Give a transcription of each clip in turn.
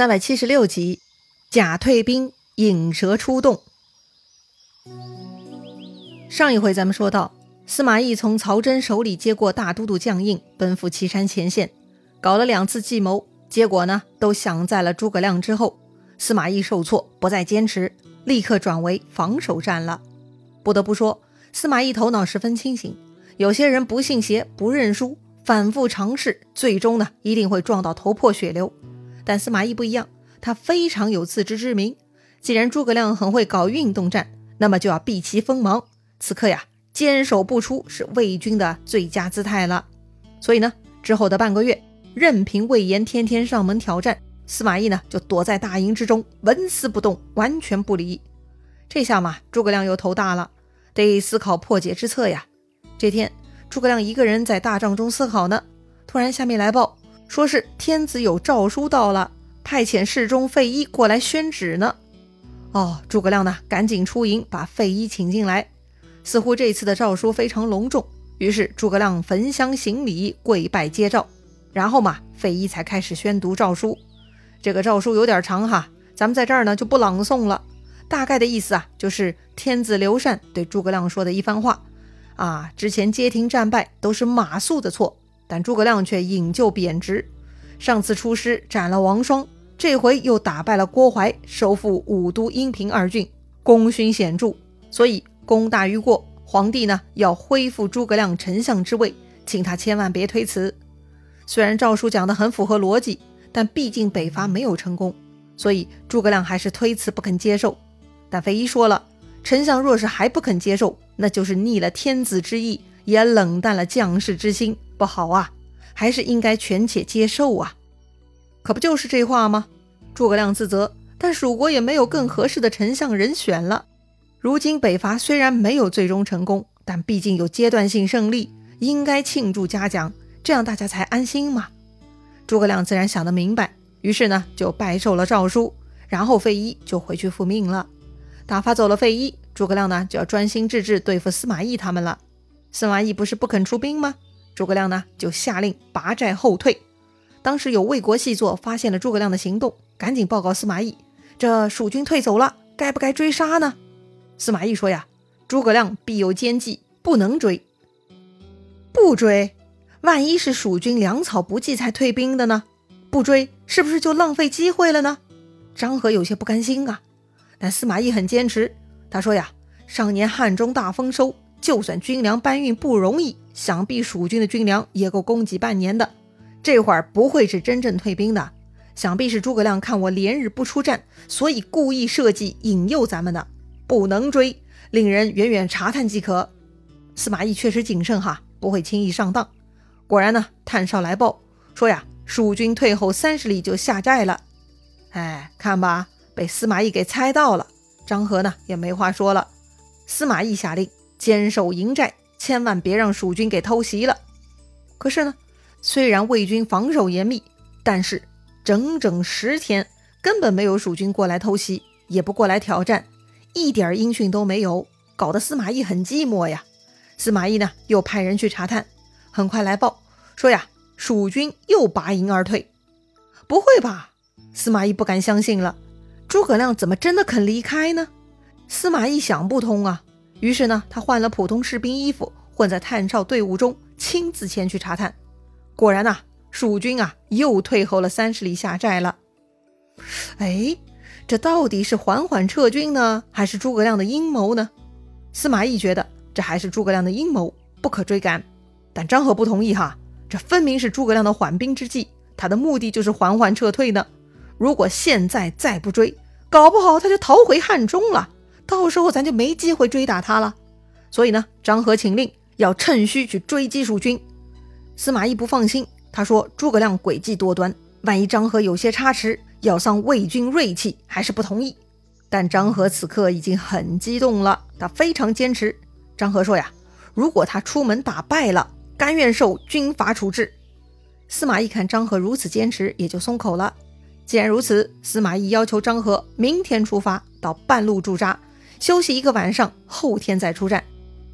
三百七十六集，假退兵，引蛇出洞。上一回咱们说到，司马懿从曹真手里接过大都督将印，奔赴岐山前线，搞了两次计谋，结果呢，都想在了诸葛亮之后。司马懿受挫，不再坚持，立刻转为防守战了。不得不说，司马懿头脑十分清醒。有些人不信邪，不认输，反复尝试，最终呢，一定会撞到头破血流。但司马懿不一样，他非常有自知之明。既然诸葛亮很会搞运动战，那么就要避其锋芒。此刻呀，坚守不出是魏军的最佳姿态了。所以呢，之后的半个月，任凭魏延天天上门挑战，司马懿呢就躲在大营之中，纹丝不动，完全不理。这下嘛，诸葛亮又头大了，得思考破解之策呀。这天，诸葛亮一个人在大帐中思考呢，突然下面来报。说是天子有诏书到了，派遣侍中费祎过来宣旨呢。哦，诸葛亮呢，赶紧出营把费祎请进来。似乎这次的诏书非常隆重，于是诸葛亮焚香行礼，跪拜接诏。然后嘛，费祎才开始宣读诏书。这个诏书有点长哈，咱们在这儿呢就不朗诵了。大概的意思啊，就是天子刘禅对诸葛亮说的一番话。啊，之前街亭战败都是马谡的错。但诸葛亮却引咎贬职，上次出师斩了王双，这回又打败了郭淮，收复武都、阴平二郡，功勋显著，所以功大于过。皇帝呢要恢复诸葛亮丞相之位，请他千万别推辞。虽然诏书讲得很符合逻辑，但毕竟北伐没有成功，所以诸葛亮还是推辞不肯接受。但费祎说了，丞相若是还不肯接受，那就是逆了天子之意，也冷淡了将士之心。不好啊，还是应该权且接受啊！可不就是这话吗？诸葛亮自责，但蜀国也没有更合适的丞相人选了。如今北伐虽然没有最终成功，但毕竟有阶段性胜利，应该庆祝嘉奖，这样大家才安心嘛。诸葛亮自然想得明白，于是呢就拜受了诏书，然后费祎就回去复命了。打发走了费祎，诸葛亮呢就要专心致志对付司马懿他们了。司马懿不是不肯出兵吗？诸葛亮呢，就下令拔寨后退。当时有魏国细作发现了诸葛亮的行动，赶紧报告司马懿：“这蜀军退走了，该不该追杀呢？”司马懿说：“呀，诸葛亮必有奸计，不能追。不追，万一是蜀军粮草不济才退兵的呢？不追，是不是就浪费机会了呢？”张合有些不甘心啊，但司马懿很坚持。他说：“呀，上年汉中大丰收。”就算军粮搬运不容易，想必蜀军的军粮也够供给半年的。这会儿不会是真正退兵的，想必是诸葛亮看我连日不出战，所以故意设计引诱咱们的。不能追，令人远远查探即可。司马懿确实谨慎哈，不会轻易上当。果然呢，探哨来报说呀，蜀军退后三十里就下寨了。哎，看吧，被司马懿给猜到了。张合呢也没话说了。司马懿下令。坚守营寨，千万别让蜀军给偷袭了。可是呢，虽然魏军防守严密，但是整整十天根本没有蜀军过来偷袭，也不过来挑战，一点音讯都没有，搞得司马懿很寂寞呀。司马懿呢，又派人去查探，很快来报说呀，蜀军又拔营而退。不会吧？司马懿不敢相信了，诸葛亮怎么真的肯离开呢？司马懿想不通啊。于是呢，他换了普通士兵衣服，混在探哨队伍中，亲自前去查探。果然呐，蜀军啊又退后了三十里下寨了。哎，这到底是缓缓撤军呢，还是诸葛亮的阴谋呢？司马懿觉得这还是诸葛亮的阴谋，不可追赶。但张合不同意哈，这分明是诸葛亮的缓兵之计，他的目的就是缓缓撤退呢。如果现在再不追，搞不好他就逃回汉中了。到时候咱就没机会追打他了，所以呢，张合请令要趁虚去追击蜀军。司马懿不放心，他说诸葛亮诡计多端，万一张合有些差池，要伤魏军锐气，还是不同意。但张合此刻已经很激动了，他非常坚持。张合说呀，如果他出门打败了，甘愿受军法处置。司马懿看张合如此坚持，也就松口了。既然如此，司马懿要求张合明天出发，到半路驻扎。休息一个晚上，后天再出战，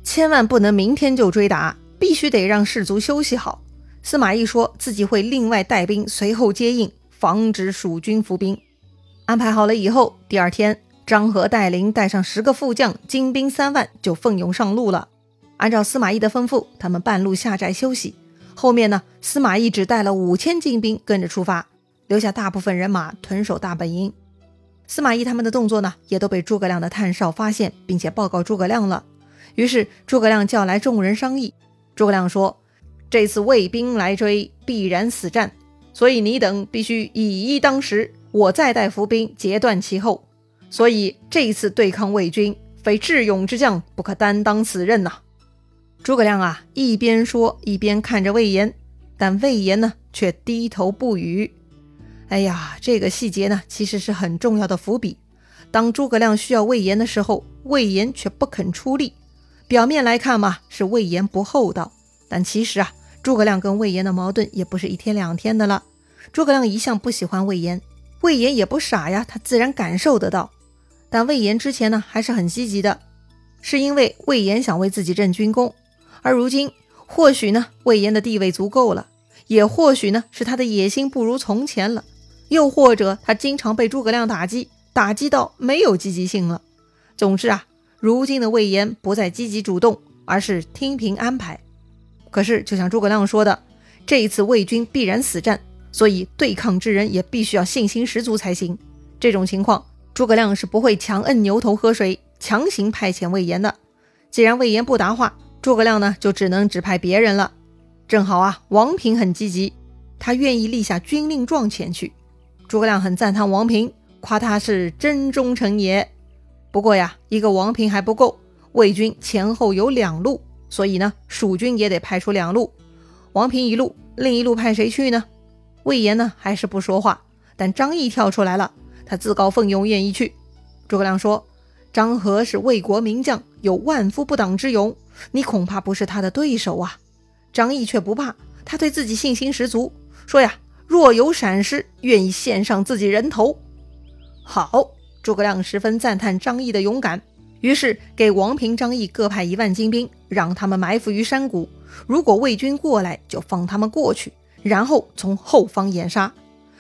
千万不能明天就追打，必须得让士卒休息好。司马懿说自己会另外带兵随后接应，防止蜀军伏兵。安排好了以后，第二天，张合带领带上十个副将，精兵三万，就奋勇上路了。按照司马懿的吩咐，他们半路下寨休息。后面呢，司马懿只带了五千精兵跟着出发，留下大部分人马屯守大本营。司马懿他们的动作呢，也都被诸葛亮的探哨发现，并且报告诸葛亮了。于是诸葛亮叫来众人商议。诸葛亮说：“这次魏兵来追，必然死战，所以你等必须以一当十。”我再带伏兵截断其后，所以这一次对抗魏军，非智勇之将不可担当此任呐。诸葛亮啊，一边说一边看着魏延，但魏延呢却低头不语。哎呀，这个细节呢其实是很重要的伏笔。当诸葛亮需要魏延的时候，魏延却不肯出力。表面来看嘛，是魏延不厚道，但其实啊，诸葛亮跟魏延的矛盾也不是一天两天的了。诸葛亮一向不喜欢魏延。魏延也不傻呀，他自然感受得到。但魏延之前呢还是很积极的，是因为魏延想为自己挣军功。而如今，或许呢魏延的地位足够了，也或许呢是他的野心不如从前了，又或者他经常被诸葛亮打击，打击到没有积极性了。总之啊，如今的魏延不再积极主动，而是听凭安排。可是，就像诸葛亮说的，这一次魏军必然死战。所以，对抗之人也必须要信心十足才行。这种情况，诸葛亮是不会强摁牛头喝水，强行派遣魏延的。既然魏延不答话，诸葛亮呢就只能指派别人了。正好啊，王平很积极，他愿意立下军令状前去。诸葛亮很赞叹王平，夸他是真忠臣也。不过呀，一个王平还不够，魏军前后有两路，所以呢，蜀军也得派出两路。王平一路，另一路派谁去呢？魏延呢还是不说话，但张翼跳出来了，他自告奋勇愿意去。诸葛亮说：“张合是魏国名将，有万夫不挡之勇，你恐怕不是他的对手啊。”张翼却不怕，他对自己信心十足，说：“呀，若有闪失，愿意献上自己人头。”好，诸葛亮十分赞叹张翼的勇敢，于是给王平、张翼各派一万精兵，让他们埋伏于山谷，如果魏军过来，就放他们过去。然后从后方掩杀，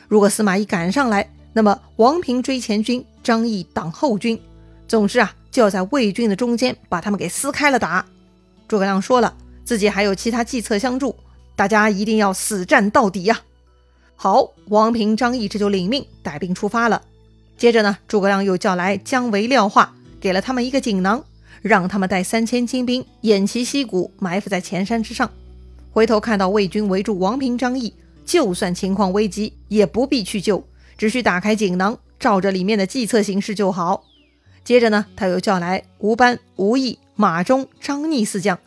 如果司马懿赶上来，那么王平追前军，张翼挡后军。总之啊，就要在魏军的中间把他们给撕开了打。诸葛亮说了，自己还有其他计策相助，大家一定要死战到底呀！好，王平、张翼这就领命带兵出发了。接着呢，诸葛亮又叫来姜维、廖化，给了他们一个锦囊，让他们带三千精兵偃旗息鼓，埋伏在前山之上。回头看到魏军围住王平、张翼，就算情况危急，也不必去救，只需打开锦囊，照着里面的计策行事就好。接着呢，他又叫来吴班、吴懿、马忠、张逆四将，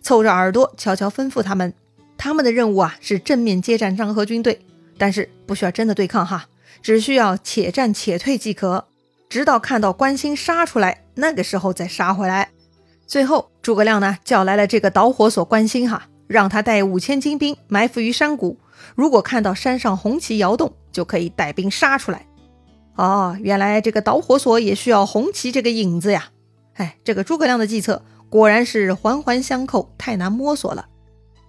凑着耳朵悄悄吩咐他们：他们的任务啊是正面接战张合军队，但是不需要真的对抗哈，只需要且战且退即可，直到看到关兴杀出来，那个时候再杀回来。最后，诸葛亮呢叫来了这个导火索关兴哈。让他带五千精兵埋伏于山谷，如果看到山上红旗摇动，就可以带兵杀出来。哦，原来这个导火索也需要红旗这个影子呀！哎，这个诸葛亮的计策果然是环环相扣，太难摸索了。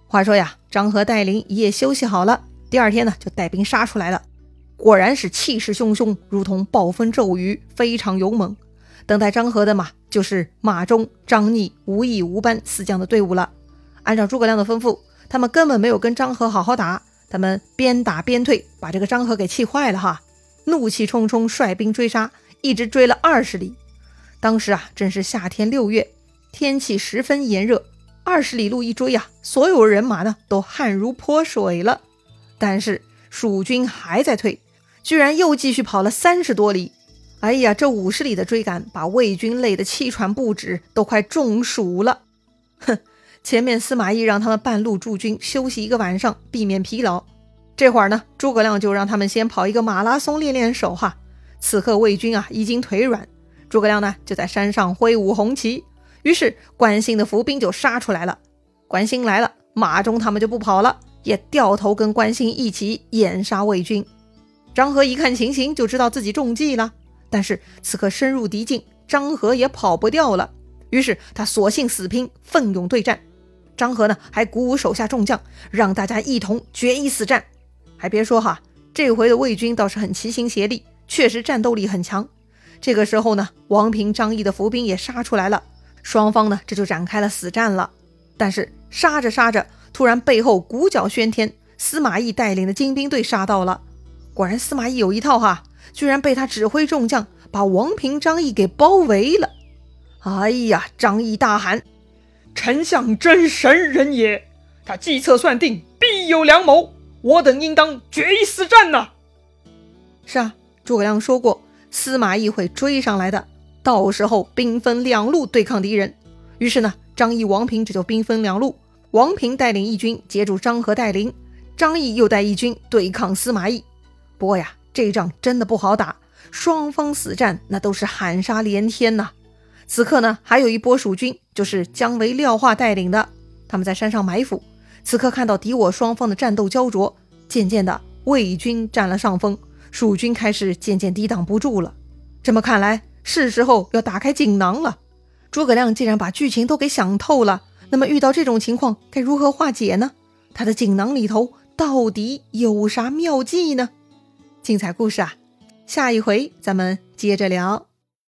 话说呀，张合带领一夜休息好了，第二天呢就带兵杀出来了，果然是气势汹汹，如同暴风骤雨，非常勇猛。等待张合的马就是马忠、张逆、吴懿、吴班四将的队伍了。按照诸葛亮的吩咐，他们根本没有跟张合好好打，他们边打边退，把这个张合给气坏了哈，怒气冲冲率兵追杀，一直追了二十里。当时啊，正是夏天六月，天气十分炎热，二十里路一追啊，所有人马呢都汗如泼水了。但是蜀军还在退，居然又继续跑了三十多里。哎呀，这五十里的追赶把魏军累得气喘不止，都快中暑了。哼。前面司马懿让他们半路驻军休息一个晚上，避免疲劳。这会儿呢，诸葛亮就让他们先跑一个马拉松练练手哈。此刻魏军啊已经腿软，诸葛亮呢就在山上挥舞红旗，于是关兴的伏兵就杀出来了。关兴来了，马忠他们就不跑了，也掉头跟关兴一起掩杀魏军。张合一看情形，就知道自己中计了。但是此刻深入敌境，张合也跑不掉了，于是他索性死拼，奋勇对战。张合呢，还鼓舞手下众将，让大家一同决一死战。还别说哈，这回的魏军倒是很齐心协力，确实战斗力很强。这个时候呢，王平、张毅的伏兵也杀出来了，双方呢这就展开了死战了。但是杀着杀着，突然背后鼓角喧天，司马懿带领的精兵队杀到了。果然司马懿有一套哈，居然被他指挥众将把王平、张毅给包围了。哎呀，张毅大喊：“丞相真神人也！他计策算定，必有良谋。我等应当决一死战呐！”是啊，诸葛亮说过。司马懿会追上来的，到时候兵分两路对抗敌人。于是呢，张毅、王平这就兵分两路，王平带领义军截住张合带领，张毅又带义军对抗司马懿。不过呀，这仗真的不好打，双方死战那都是喊杀连天呐。此刻呢，还有一波蜀军，就是姜维、廖化带领的，他们在山上埋伏。此刻看到敌我双方的战斗焦灼，渐渐的魏军占了上风。蜀军开始渐渐抵挡不住了，这么看来是时候要打开锦囊了。诸葛亮既然把剧情都给想透了，那么遇到这种情况该如何化解呢？他的锦囊里头到底有啥妙计呢？精彩故事啊，下一回咱们接着聊。